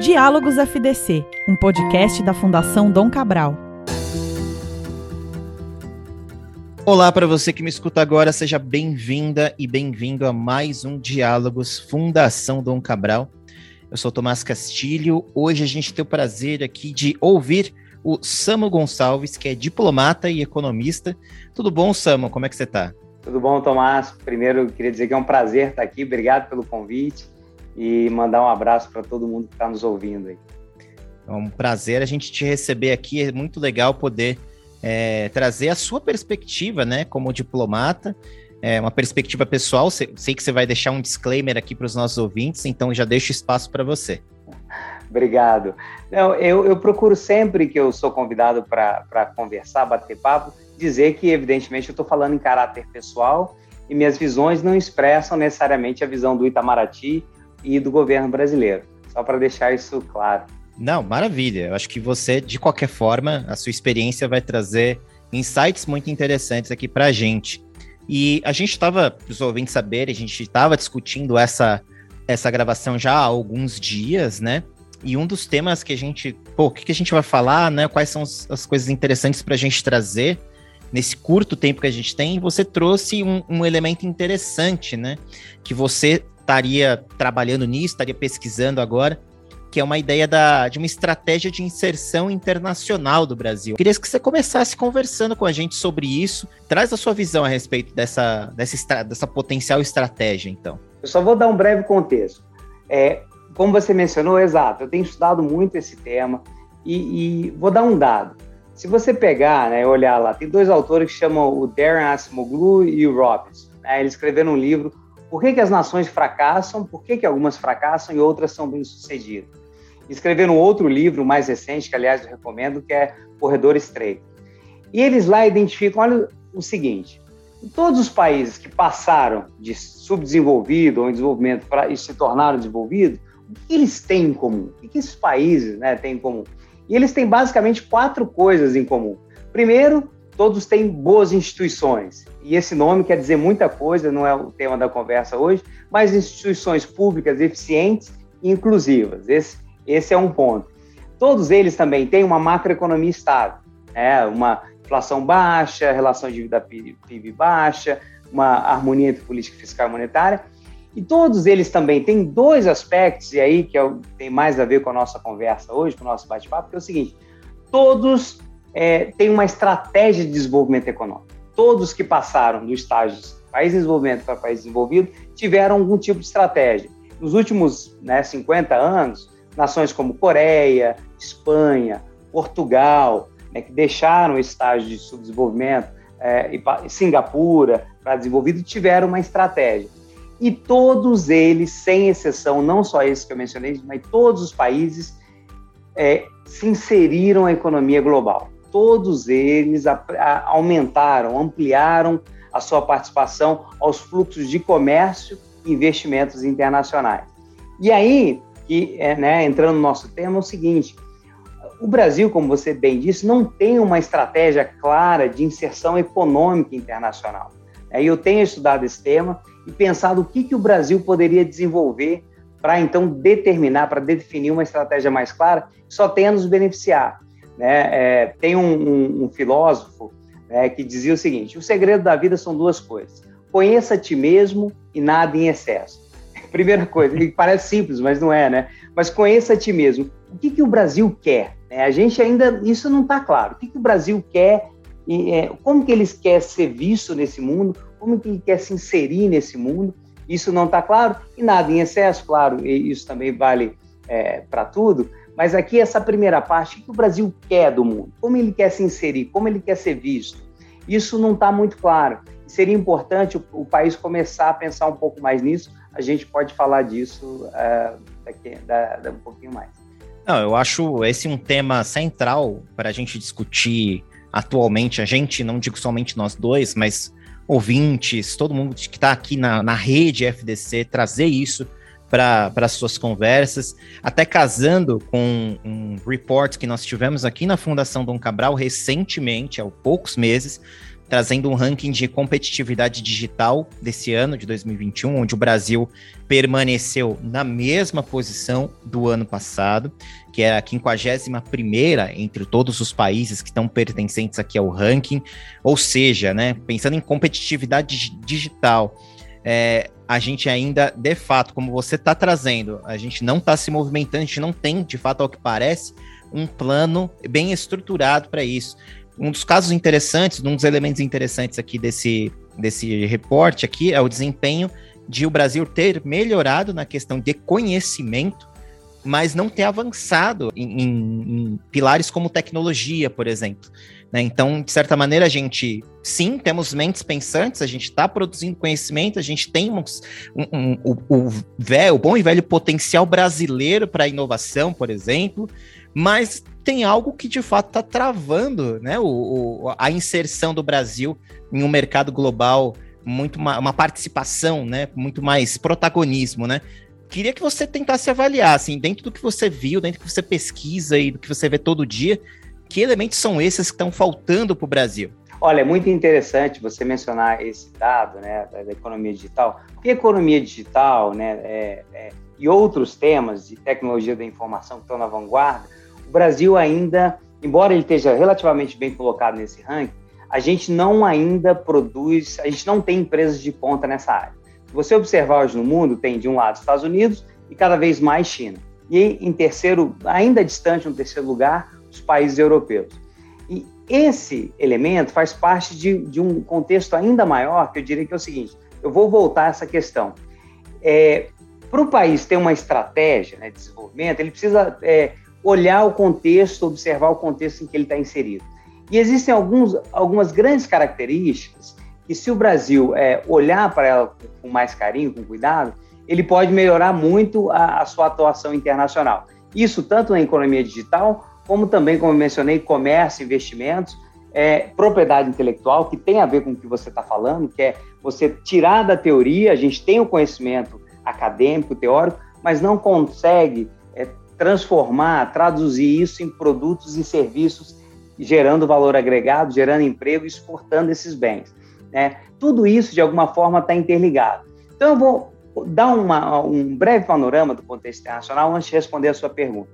Diálogos FDC, um podcast da Fundação Dom Cabral. Olá para você que me escuta agora, seja bem-vinda e bem-vindo a mais um Diálogos Fundação Dom Cabral. Eu sou Tomás Castilho. Hoje a gente tem o prazer aqui de ouvir o Samo Gonçalves, que é diplomata e economista. Tudo bom, Samo? Como é que você está? Tudo bom, Tomás? Primeiro, queria dizer que é um prazer estar aqui. Obrigado pelo convite e mandar um abraço para todo mundo que está nos ouvindo aí. É um prazer a gente te receber aqui. É muito legal poder é, trazer a sua perspectiva, né, como diplomata, é, uma perspectiva pessoal. Sei, sei que você vai deixar um disclaimer aqui para os nossos ouvintes, então já deixo espaço para você. Obrigado. Não, eu, eu, procuro sempre que eu sou convidado para conversar, bater papo, dizer que, evidentemente, eu estou falando em caráter pessoal e minhas visões não expressam necessariamente a visão do Itamaraty e do governo brasileiro. Só para deixar isso claro. Não, maravilha. Eu acho que você, de qualquer forma, a sua experiência vai trazer insights muito interessantes aqui para a gente. E a gente estava, os ouvintes saberem, a gente estava discutindo essa, essa gravação já há alguns dias, né? E um dos temas que a gente, pô, o que, que a gente vai falar, né? Quais são as, as coisas interessantes para a gente trazer nesse curto tempo que a gente tem? Você trouxe um, um elemento interessante, né? Que você estaria trabalhando nisso, estaria pesquisando agora, que é uma ideia da, de uma estratégia de inserção internacional do Brasil. Queria que você começasse conversando com a gente sobre isso. Traz a sua visão a respeito dessa, dessa, dessa potencial estratégia, então. Eu só vou dar um breve contexto. É, como você mencionou, exato, eu tenho estudado muito esse tema e, e vou dar um dado. Se você pegar, né, olhar lá, tem dois autores que chamam o Darren Asimoglu e o Robbins. Né, eles escreveram um livro Por que, que as nações fracassam, por que, que algumas fracassam e outras são bem-sucedidas. Escreveram outro livro mais recente, que aliás eu recomendo, que é Corredor Estreito. E eles lá identificam, olha o seguinte, todos os países que passaram de subdesenvolvido ou em desenvolvimento para e se tornaram desenvolvidos, o que eles têm em comum? O que esses países né, têm em comum? E eles têm basicamente quatro coisas em comum. Primeiro, todos têm boas instituições. E esse nome quer dizer muita coisa, não é o tema da conversa hoje, mas instituições públicas eficientes e inclusivas. Esse, esse é um ponto. Todos eles também têm uma macroeconomia estável, né? uma inflação baixa, relação de dívida PIB baixa, uma harmonia entre política fiscal e monetária e todos eles também têm dois aspectos, e aí que é, tem mais a ver com a nossa conversa hoje, com o nosso bate-papo, que é o seguinte: todos é, têm uma estratégia de desenvolvimento econômico. Todos que passaram do estágio país em desenvolvimento para país desenvolvido tiveram algum tipo de estratégia. Nos últimos né, 50 anos, nações como Coreia, Espanha, Portugal, né, que deixaram o estágio de subdesenvolvimento, é, e Singapura para desenvolvido, tiveram uma estratégia. E todos eles, sem exceção, não só esses que eu mencionei, mas todos os países é, se inseriram na economia global. Todos eles a, a, aumentaram, ampliaram a sua participação aos fluxos de comércio e investimentos internacionais. E aí, que, é, né, entrando no nosso tema, é o seguinte: o Brasil, como você bem disse, não tem uma estratégia clara de inserção econômica internacional. Aí eu tenho estudado esse tema e pensado o que, que o Brasil poderia desenvolver para então determinar, para definir uma estratégia mais clara que só tenha nos beneficiar. Né? É, tem um, um, um filósofo né, que dizia o seguinte: o segredo da vida são duas coisas. Conheça a ti mesmo e nada em excesso. Primeira coisa, parece simples, mas não é, né? Mas conheça a ti mesmo. O que, que o Brasil quer? É, a gente ainda, isso não está claro. O que, que o Brasil quer e é, como que eles quer ser visto nesse mundo, como que ele quer se inserir nesse mundo. Isso não está claro e nada em excesso, claro, isso também vale é, para tudo. Mas aqui essa primeira parte, o que o Brasil quer do mundo, como ele quer se inserir, como ele quer ser visto, isso não está muito claro. Seria importante o, o, país começar a pensar um pouco mais nisso. A gente pode falar disso uh, daqui da, da um pouquinho mais. Não, eu acho esse um tema central para a gente discutir atualmente, a gente, não digo somente nós dois, mas ouvintes, todo mundo que está aqui na, na rede FDC, trazer isso para as suas conversas, até casando com um report que nós tivemos aqui na Fundação Dom Cabral recentemente, há poucos meses, trazendo um ranking de competitividade digital desse ano, de 2021, onde o Brasil permaneceu na mesma posição do ano passado, que é a 51 entre todos os países que estão pertencentes aqui ao ranking. Ou seja, né, pensando em competitividade digital, é, a gente ainda, de fato, como você está trazendo, a gente não está se movimentando, a gente não tem, de fato, ao que parece, um plano bem estruturado para isso. Um dos casos interessantes, um dos elementos interessantes aqui desse, desse reporte aqui é o desempenho de o Brasil ter melhorado na questão de conhecimento, mas não ter avançado em, em, em pilares como tecnologia, por exemplo. Né? Então, de certa maneira, a gente, sim, temos mentes pensantes, a gente está produzindo conhecimento, a gente tem um, um, um, o, velho, o bom e velho potencial brasileiro para inovação, por exemplo, mas tem algo que de fato está travando né, o, o, a inserção do Brasil em um mercado global muito uma, uma, participação, né, muito mais protagonismo, né? Queria que você tentasse avaliar, assim, dentro do que você viu, dentro do que você pesquisa e do que você vê todo dia, que elementos são esses que estão faltando para o Brasil? Olha, é muito interessante você mencionar esse dado, né, da, economia digital, porque economia digital, né, é, é, e outros temas de tecnologia da informação que estão na vanguarda, o Brasil ainda, embora ele esteja relativamente bem colocado nesse ranking, a gente não ainda produz, a gente não tem empresas de ponta nessa área. Se você observar hoje no mundo, tem de um lado Estados Unidos e cada vez mais China. E em terceiro, ainda distante no terceiro lugar, os países europeus. Esse elemento faz parte de, de um contexto ainda maior, que eu diria que é o seguinte: eu vou voltar a essa questão. É, Para o país ter uma estratégia né, de desenvolvimento, ele precisa é, olhar o contexto, observar o contexto em que ele está inserido. E existem alguns, algumas grandes características que, se o Brasil é, olhar para ela com mais carinho, com cuidado, ele pode melhorar muito a, a sua atuação internacional. Isso tanto na economia digital, como também, como mencionei, comércio, investimentos, é, propriedade intelectual, que tem a ver com o que você está falando, que é você tirar da teoria, a gente tem o conhecimento acadêmico, teórico, mas não consegue transformar, traduzir isso em produtos e serviços, gerando valor agregado, gerando emprego exportando esses bens. Né? Tudo isso, de alguma forma, está interligado. Então, eu vou dar uma, um breve panorama do contexto internacional antes de responder a sua pergunta.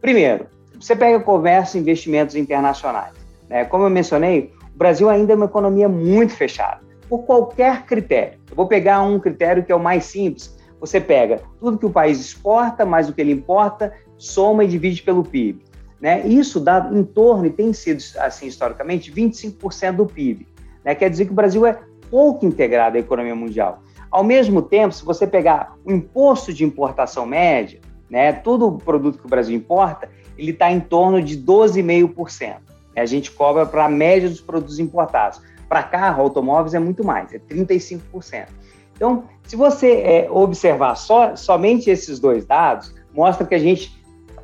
Primeiro, você pega comércio e investimentos internacionais. Né? Como eu mencionei, o Brasil ainda é uma economia muito fechada, por qualquer critério. Eu vou pegar um critério que é o mais simples. Você pega tudo que o país exporta, mais o que ele importa, soma e divide pelo PIB. Né? Isso dá em torno, e tem sido assim historicamente, 25% do PIB. Né? Quer dizer que o Brasil é pouco integrado à economia mundial. Ao mesmo tempo, se você pegar o imposto de importação média, né, todo o produto que o Brasil importa, ele está em torno de 12,5%. A gente cobra para a média dos produtos importados. Para carro, automóveis é muito mais, é 35%. Então, se você é, observar só, somente esses dois dados, mostra que a gente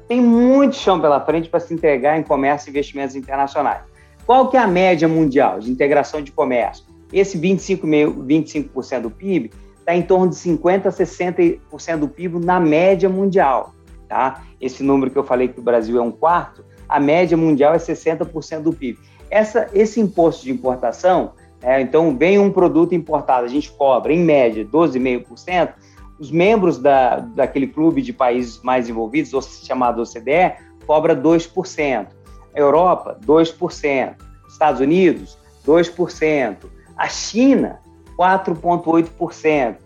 tem muito chão pela frente para se entregar em comércio e investimentos internacionais. Qual que é a média mundial de integração de comércio? Esse 25%, 25 do PIB está em torno de 50% a 60% do PIB na média mundial. Tá? Esse número que eu falei que o Brasil é um quarto, a média mundial é 60% do PIB. Essa, esse imposto de importação, é, então vem um produto importado, a gente cobra em média 12,5%, os membros da, daquele clube de países mais envolvidos, chamado OCDE, cobra 2%. A Europa, 2%. Estados Unidos, 2%. A China, 4,8%.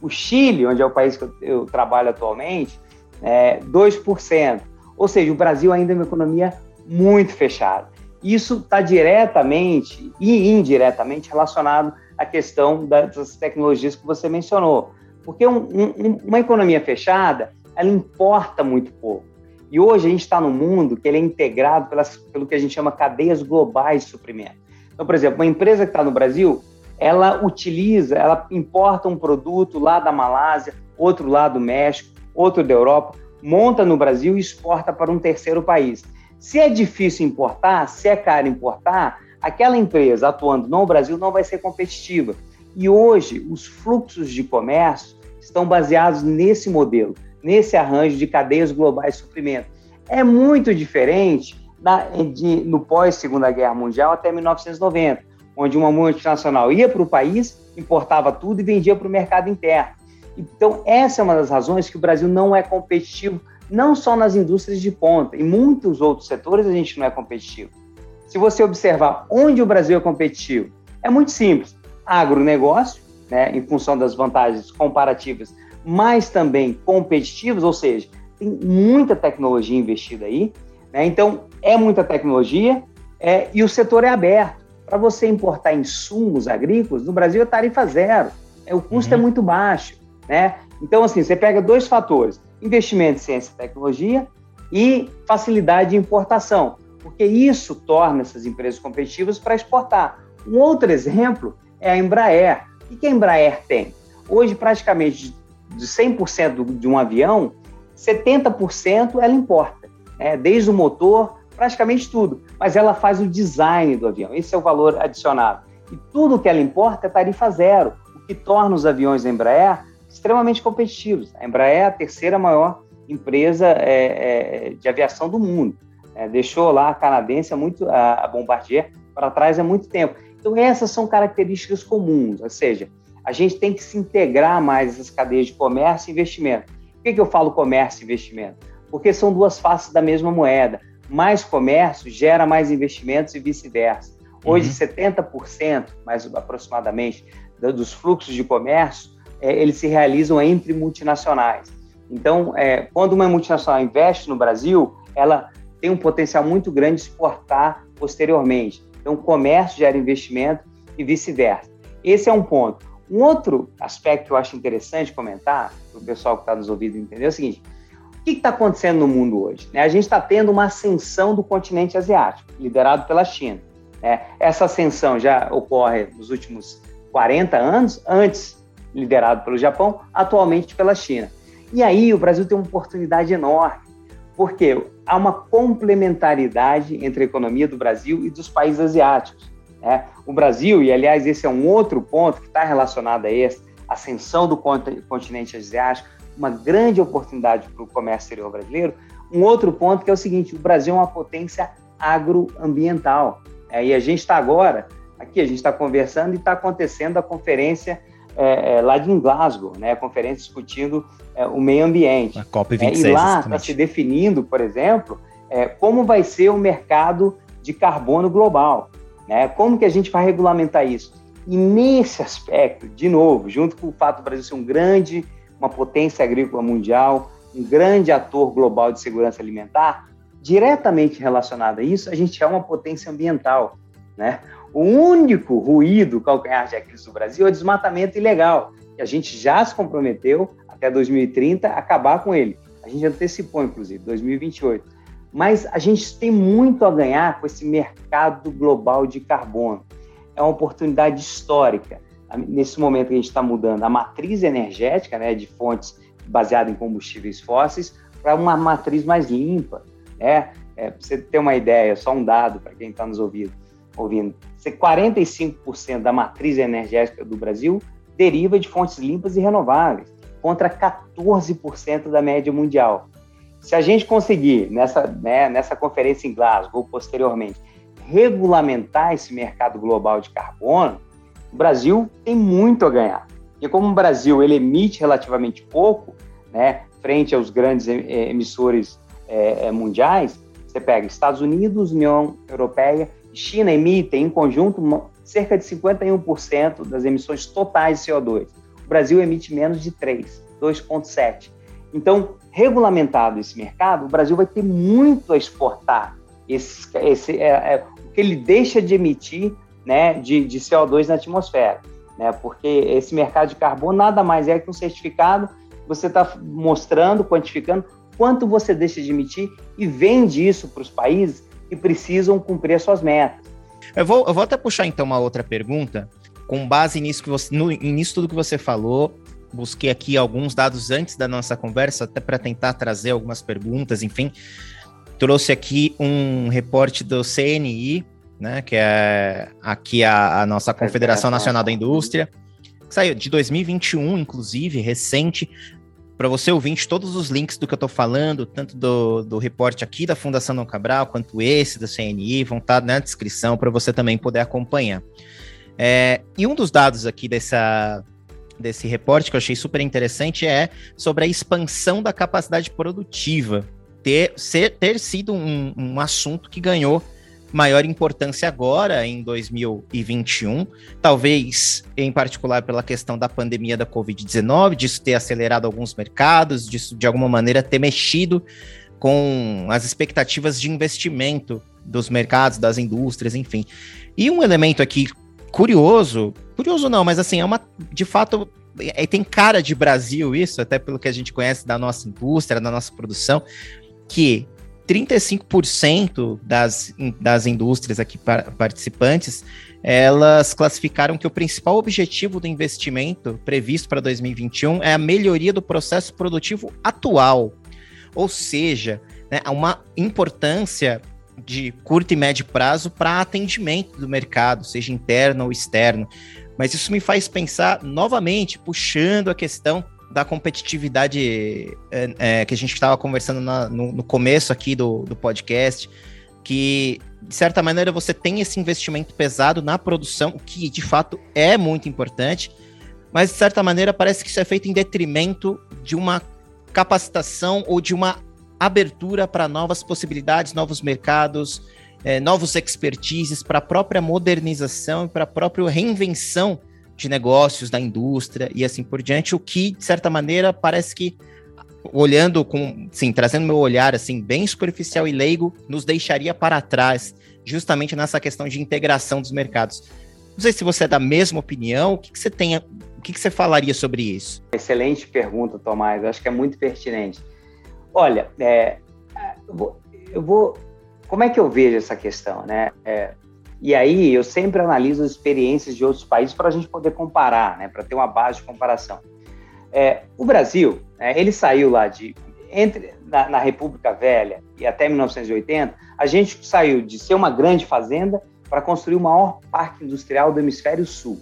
O Chile, onde é o país que eu, eu trabalho atualmente, é 2%. Ou seja, o Brasil ainda é uma economia muito fechada. Isso está diretamente e indiretamente relacionado à questão das tecnologias que você mencionou. Porque um, um, uma economia fechada, ela importa muito pouco. E hoje a gente está num mundo que ele é integrado pelas, pelo que a gente chama cadeias globais de suprimento. Então, por exemplo, uma empresa que está no Brasil, ela utiliza, ela importa um produto lá da Malásia, outro lá do México, outro da Europa, monta no Brasil e exporta para um terceiro país. Se é difícil importar, se é caro importar, aquela empresa atuando no Brasil não vai ser competitiva. E hoje, os fluxos de comércio estão baseados nesse modelo, nesse arranjo de cadeias globais de suprimento. É muito diferente da, de, no pós-Segunda Guerra Mundial até 1990, onde uma multinacional ia para o país, importava tudo e vendia para o mercado interno. Então, essa é uma das razões que o Brasil não é competitivo, não só nas indústrias de ponta, em muitos outros setores a gente não é competitivo. Se você observar onde o Brasil é competitivo, é muito simples. Agronegócio, né, em função das vantagens comparativas, mas também competitivas, ou seja, tem muita tecnologia investida aí. Né, então, é muita tecnologia é, e o setor é aberto. Para você importar insumos agrícolas, no Brasil é tarifa zero. É, o custo é uhum. é muito baixo. Né? Então, assim, você pega dois fatores: investimento em ciência e tecnologia e facilidade de importação, porque isso torna essas empresas competitivas para exportar. Um outro exemplo é a Embraer. O que a Embraer tem? Hoje, praticamente de 100% de um avião, 70% ela importa, né? desde o motor, praticamente tudo. Mas ela faz o design do avião, esse é o valor adicionado. E tudo que ela importa é tarifa zero, o que torna os aviões da Embraer extremamente competitivos. A Embraer é a terceira maior empresa é, é, de aviação do mundo. É, deixou lá a canadense, muito, a, a Bombardier, para trás há muito tempo. Então, essas são características comuns, ou seja, a gente tem que se integrar mais essas cadeias de comércio e investimento. Por que, que eu falo comércio e investimento? Porque são duas faces da mesma moeda. Mais comércio gera mais investimentos e vice-versa. Hoje, uhum. 70%, mais aproximadamente, dos fluxos de comércio, é, eles se realizam entre multinacionais. Então, é, quando uma multinacional investe no Brasil, ela tem um potencial muito grande de exportar posteriormente. Então, comércio gera investimento e vice-versa. Esse é um ponto. Um outro aspecto que eu acho interessante comentar, para o pessoal que está nos ouvindo entender, é o seguinte: o que está acontecendo no mundo hoje? Né? A gente está tendo uma ascensão do continente asiático, liderado pela China. Né? Essa ascensão já ocorre nos últimos 40 anos, antes liderado pelo Japão, atualmente pela China. E aí o Brasil tem uma oportunidade enorme, porque há uma complementaridade entre a economia do Brasil e dos países asiáticos. Né? O Brasil, e aliás esse é um outro ponto que está relacionado a esse, ascensão do continente asiático, uma grande oportunidade para o comércio exterior brasileiro. Um outro ponto que é o seguinte: o Brasil é uma potência agroambiental. É, e a gente está agora, aqui a gente está conversando e está acontecendo a conferência é, é, lá de Glasgow, né, a conferência discutindo é, o meio ambiente. A COP26. É, e lá está se definindo, por exemplo, é, como vai ser o mercado de carbono global. Né? Como que a gente vai regulamentar isso? E nesse aspecto, de novo, junto com o fato do Brasil ser um grande, uma potência agrícola mundial, um grande ator global de segurança alimentar, diretamente relacionado a isso, a gente é uma potência ambiental. Né? O único ruído calcanhar de Aquiles do Brasil é o desmatamento ilegal, que a gente já se comprometeu até 2030 a acabar com ele. A gente antecipou, inclusive, 2028. Mas a gente tem muito a ganhar com esse mercado global de carbono. É uma oportunidade histórica. Nesse momento que a gente está mudando a matriz energética, né, de fontes baseadas em combustíveis fósseis, para uma matriz mais limpa. Né? É, para você ter uma ideia, só um dado para quem está nos ouvindo ouvindo, 45% da matriz energética do Brasil deriva de fontes limpas e renováveis, contra 14% da média mundial. Se a gente conseguir, nessa, né, nessa conferência em Glasgow, posteriormente, regulamentar esse mercado global de carbono, o Brasil tem muito a ganhar. E como o Brasil ele emite relativamente pouco, né, frente aos grandes emissores é, mundiais, você pega Estados Unidos, União Europeia China emite, em conjunto, cerca de 51% das emissões totais de CO2. O Brasil emite menos de 3, 2,7. Então, regulamentado esse mercado, o Brasil vai ter muito a exportar esse, esse, é, é, o que ele deixa de emitir né, de, de CO2 na atmosfera. Né, porque esse mercado de carbono nada mais é que um certificado, você está mostrando, quantificando quanto você deixa de emitir e vende isso para os países que precisam cumprir as suas metas. Eu vou, eu vou até puxar então uma outra pergunta, com base nisso que você, no, nisso tudo que você falou. Busquei aqui alguns dados antes da nossa conversa, até para tentar trazer algumas perguntas, enfim. Trouxe aqui um reporte do CNI, né, que é aqui a, a nossa Confederação Nacional da Indústria, que saiu de 2021, inclusive, recente, para você ouvinte, todos os links do que eu estou falando, tanto do, do reporte aqui da Fundação Dom Cabral, quanto esse da CNI, vão estar tá na descrição para você também poder acompanhar. É, e um dos dados aqui dessa, desse reporte que eu achei super interessante é sobre a expansão da capacidade produtiva ter, ser, ter sido um, um assunto que ganhou maior importância agora, em 2021, talvez em particular pela questão da pandemia da Covid-19, disso ter acelerado alguns mercados, disso de alguma maneira ter mexido com as expectativas de investimento dos mercados, das indústrias, enfim. E um elemento aqui curioso, curioso não, mas assim, é uma, de fato, é, tem cara de Brasil isso, até pelo que a gente conhece da nossa indústria, da nossa produção, que 35% das, das indústrias aqui participantes, elas classificaram que o principal objetivo do investimento previsto para 2021 é a melhoria do processo produtivo atual. Ou seja, né, uma importância de curto e médio prazo para atendimento do mercado, seja interno ou externo. Mas isso me faz pensar novamente, puxando a questão da competitividade é, é, que a gente estava conversando na, no, no, começo aqui do, do podcast, que de certa maneira você tem esse investimento pesado na produção, que de fato é muito importante, mas de certa maneira parece que isso é feito em detrimento de uma capacitação ou de uma abertura para novas possibilidades, novos mercados, é, novos expertises, para a própria modernização e para a própria reinvenção de negócios, da indústria e assim por diante, o que, de certa maneira, parece que olhando com, sim, trazendo meu olhar assim bem superficial e leigo, nos deixaria para trás, justamente nessa questão de integração dos mercados. Não sei se você é da mesma opinião, o que, que você tem, o que, que você falaria sobre isso? Excelente pergunta, Tomás, acho que é muito pertinente. Olha, é, eu, vou, eu, vou, como é que eu vejo essa questão, né? É, e aí eu sempre analiso as experiências de outros países para a gente poder comparar, né, para ter uma base de comparação. É, o Brasil, é, ele saiu lá de entre na, na, República Velha e até 1980, a gente saiu de ser uma grande fazenda para construir o maior parque industrial do hemisfério sul.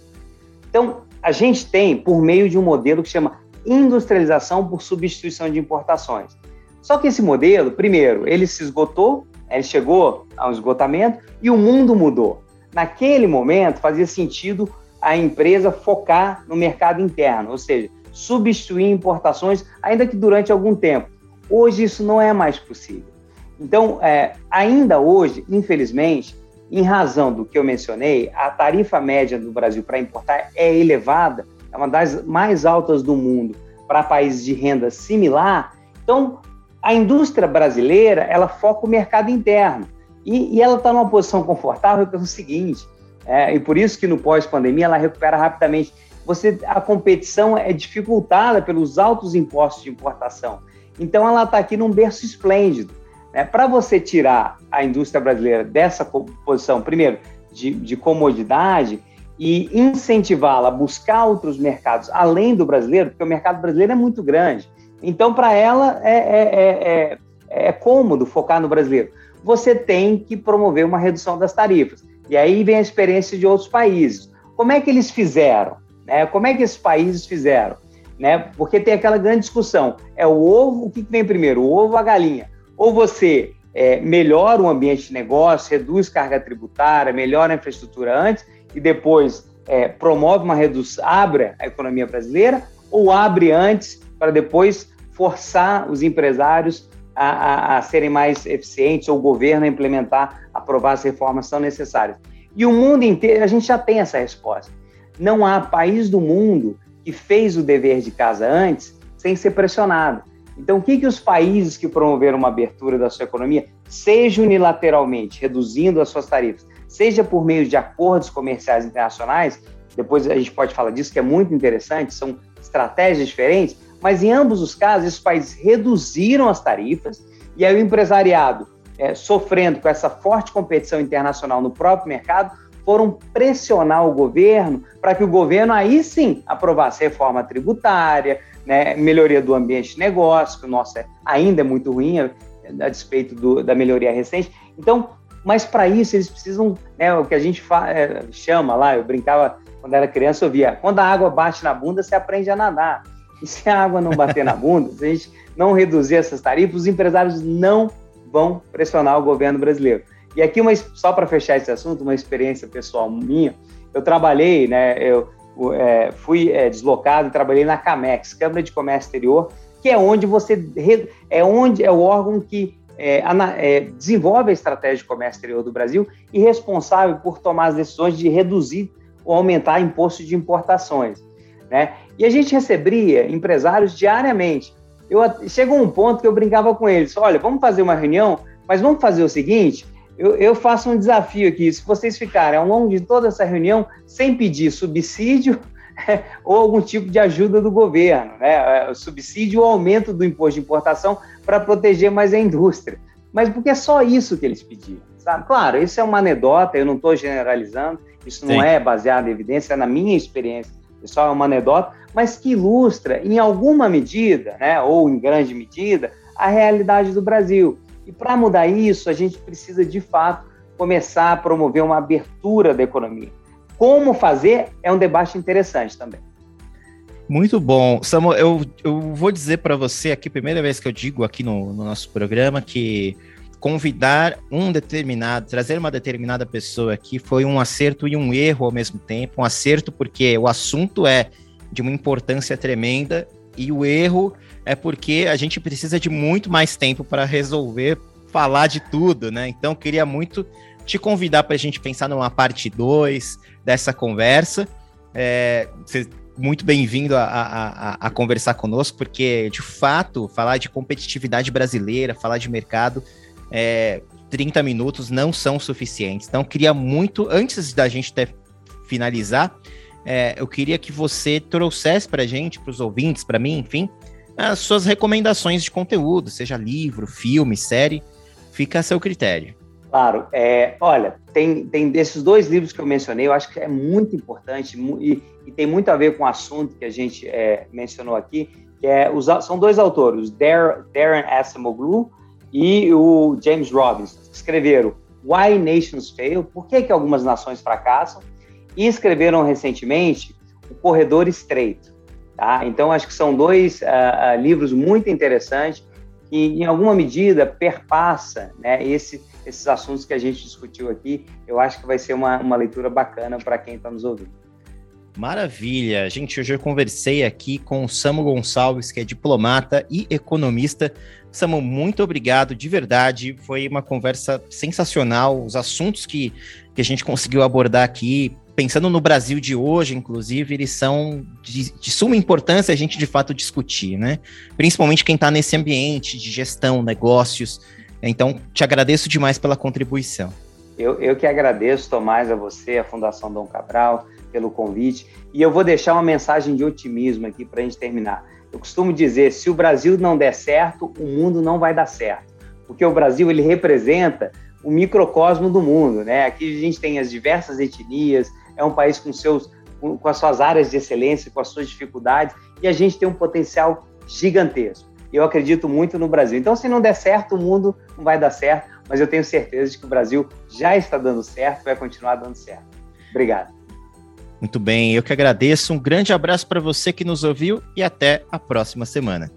Então, a gente tem por meio de um modelo que chama industrialização por substituição de importações. Só que esse modelo, primeiro, ele se esgotou ele chegou a um esgotamento e o mundo mudou. Naquele momento, fazia sentido a empresa focar no mercado interno, ou seja, substituir importações, ainda que durante algum tempo. Hoje isso não é mais possível. Então, é, ainda hoje, infelizmente, em razão do que eu mencionei, a tarifa média do Brasil para importar é elevada, é uma das mais altas do mundo para países de renda similar. Então, a indústria brasileira, ela foca o mercado interno. E, e ela está numa posição confortável pelo seguinte, é, e por isso que no pós-pandemia ela recupera rapidamente. Você, a competição é dificultada pelos altos impostos de importação. Então ela está aqui num berço esplêndido. Né? Para você tirar a indústria brasileira dessa posição, primeiro, de, de comodidade, e incentivá-la a buscar outros mercados além do brasileiro, porque o mercado brasileiro é muito grande. Então, para ela, é, é, é, é, cômodo focar no brasileiro. Você tem que promover uma redução das tarifas. E aí vem a experiência de outros países. Como é que eles fizeram? Né? Como é que esses países fizeram? Né? Porque tem aquela grande discussão: é o ovo, o que vem primeiro, o ovo ou a galinha? Ou você é, melhora o ambiente de negócio, reduz carga tributária, melhora a infraestrutura antes e depois é, promove uma redução, abre a economia brasileira, ou abre antes para depois forçar os empresários a, a, a, serem mais eficientes ou o governo a implementar, aprovar as reformas que são necessárias. E o mundo inteiro, a gente já tem essa resposta. Não há país do mundo que fez o dever de casa antes sem ser pressionado. Então, o que, que os países que promoveram uma abertura da sua economia, seja unilateralmente, reduzindo as suas tarifas, seja por meio de acordos comerciais internacionais, depois a gente pode falar disso, que é muito interessante, são estratégias diferentes, mas em ambos os casos, esses países reduziram as tarifas e aí o empresariado, é, sofrendo com essa forte competição internacional no próprio mercado, foram pressionar o governo para que o governo aí sim aprovasse reforma tributária, né, melhoria do ambiente de negócio, que o nosso é, ainda é muito ruim, a, a despeito do, da melhoria recente. Então, mas para isso eles precisam, né, o que a gente é, chama lá, eu brincava quando era criança, eu via, quando a água bate na bunda, você aprende a nadar. E se a água não bater na bunda, se a gente não reduzir essas tarifas, os empresários não vão pressionar o governo brasileiro. E aqui, uma, só para fechar esse assunto, uma experiência pessoal minha, eu trabalhei, né, eu é, fui é, deslocado e trabalhei na CAMEX, Câmara de Comércio Exterior, que é onde você é onde é o órgão que é, é, desenvolve a estratégia de comércio exterior do Brasil e responsável por tomar as decisões de reduzir ou aumentar imposto de importações. Né? E a gente recebia empresários diariamente. Eu, chegou um ponto que eu brincava com eles: olha, vamos fazer uma reunião, mas vamos fazer o seguinte: eu, eu, faço um desafio aqui. Se vocês ficarem ao longo de toda essa reunião sem pedir subsídio ou algum tipo de ajuda do governo, né? É, subsídio ou aumento do imposto de importação para proteger mais a indústria. Mas porque é só isso que eles pediram, sabe? Claro, isso é uma anedota, eu não estou generalizando, isso não Sim. é baseado em evidência, é na minha experiência, isso é uma anedota, mas que ilustra, em alguma medida, né, ou em grande medida, a realidade do Brasil. E para mudar isso, a gente precisa, de fato, começar a promover uma abertura da economia. Como fazer é um debate interessante também. Muito bom. Samuel, eu, eu vou dizer para você aqui, primeira vez que eu digo aqui no, no nosso programa, que convidar um determinado, trazer uma determinada pessoa aqui foi um acerto e um erro ao mesmo tempo. Um acerto porque o assunto é de uma importância tremenda e o erro é porque a gente precisa de muito mais tempo para resolver falar de tudo, né? Então, queria muito te convidar para a gente pensar numa parte 2 dessa conversa. É, você muito bem-vindo a, a, a, conversar conosco, porque, de fato, falar de competitividade brasileira, falar de mercado, é, 30 minutos não são suficientes. Então, queria muito, antes da gente ter, finalizar, é, eu queria que você trouxesse para a gente, para os ouvintes, para mim, enfim, as suas recomendações de conteúdo, seja livro, filme, série, fica a seu critério. Claro, é, olha, tem, tem desses dois livros que eu mencionei, eu acho que é muito importante e, e tem muito a ver com o assunto que a gente é, mencionou aqui, que é, os, são dois autores, Darren Acemoglu e o James Robbins escreveram Why Nations Fail, por que, que algumas nações fracassam, e escreveram recentemente O Corredor Estreito. Tá? Então, acho que são dois uh, livros muito interessantes que, em alguma medida, perpassa né, esse, esses assuntos que a gente discutiu aqui. Eu acho que vai ser uma, uma leitura bacana para quem está nos ouvindo. Maravilha! Gente, hoje eu conversei aqui com o Samu Gonçalves, que é diplomata e economista. Samu, muito obrigado, de verdade. Foi uma conversa sensacional. Os assuntos que, que a gente conseguiu abordar aqui, pensando no Brasil de hoje, inclusive, eles são de, de suma importância a gente de fato discutir, né? Principalmente quem está nesse ambiente de gestão, negócios. Então, te agradeço demais pela contribuição. Eu, eu que agradeço, Tomás, a você, a Fundação Dom Cabral pelo convite. E eu vou deixar uma mensagem de otimismo aqui para a gente terminar. Eu costumo dizer, se o Brasil não der certo, o mundo não vai dar certo. Porque o Brasil, ele representa o microcosmo do mundo, né? Aqui a gente tem as diversas etnias, é um país com seus com as suas áreas de excelência, com as suas dificuldades, e a gente tem um potencial gigantesco. Eu acredito muito no Brasil. Então, se não der certo, o mundo não vai dar certo, mas eu tenho certeza de que o Brasil já está dando certo, vai continuar dando certo. Obrigado. Muito bem, eu que agradeço. Um grande abraço para você que nos ouviu e até a próxima semana.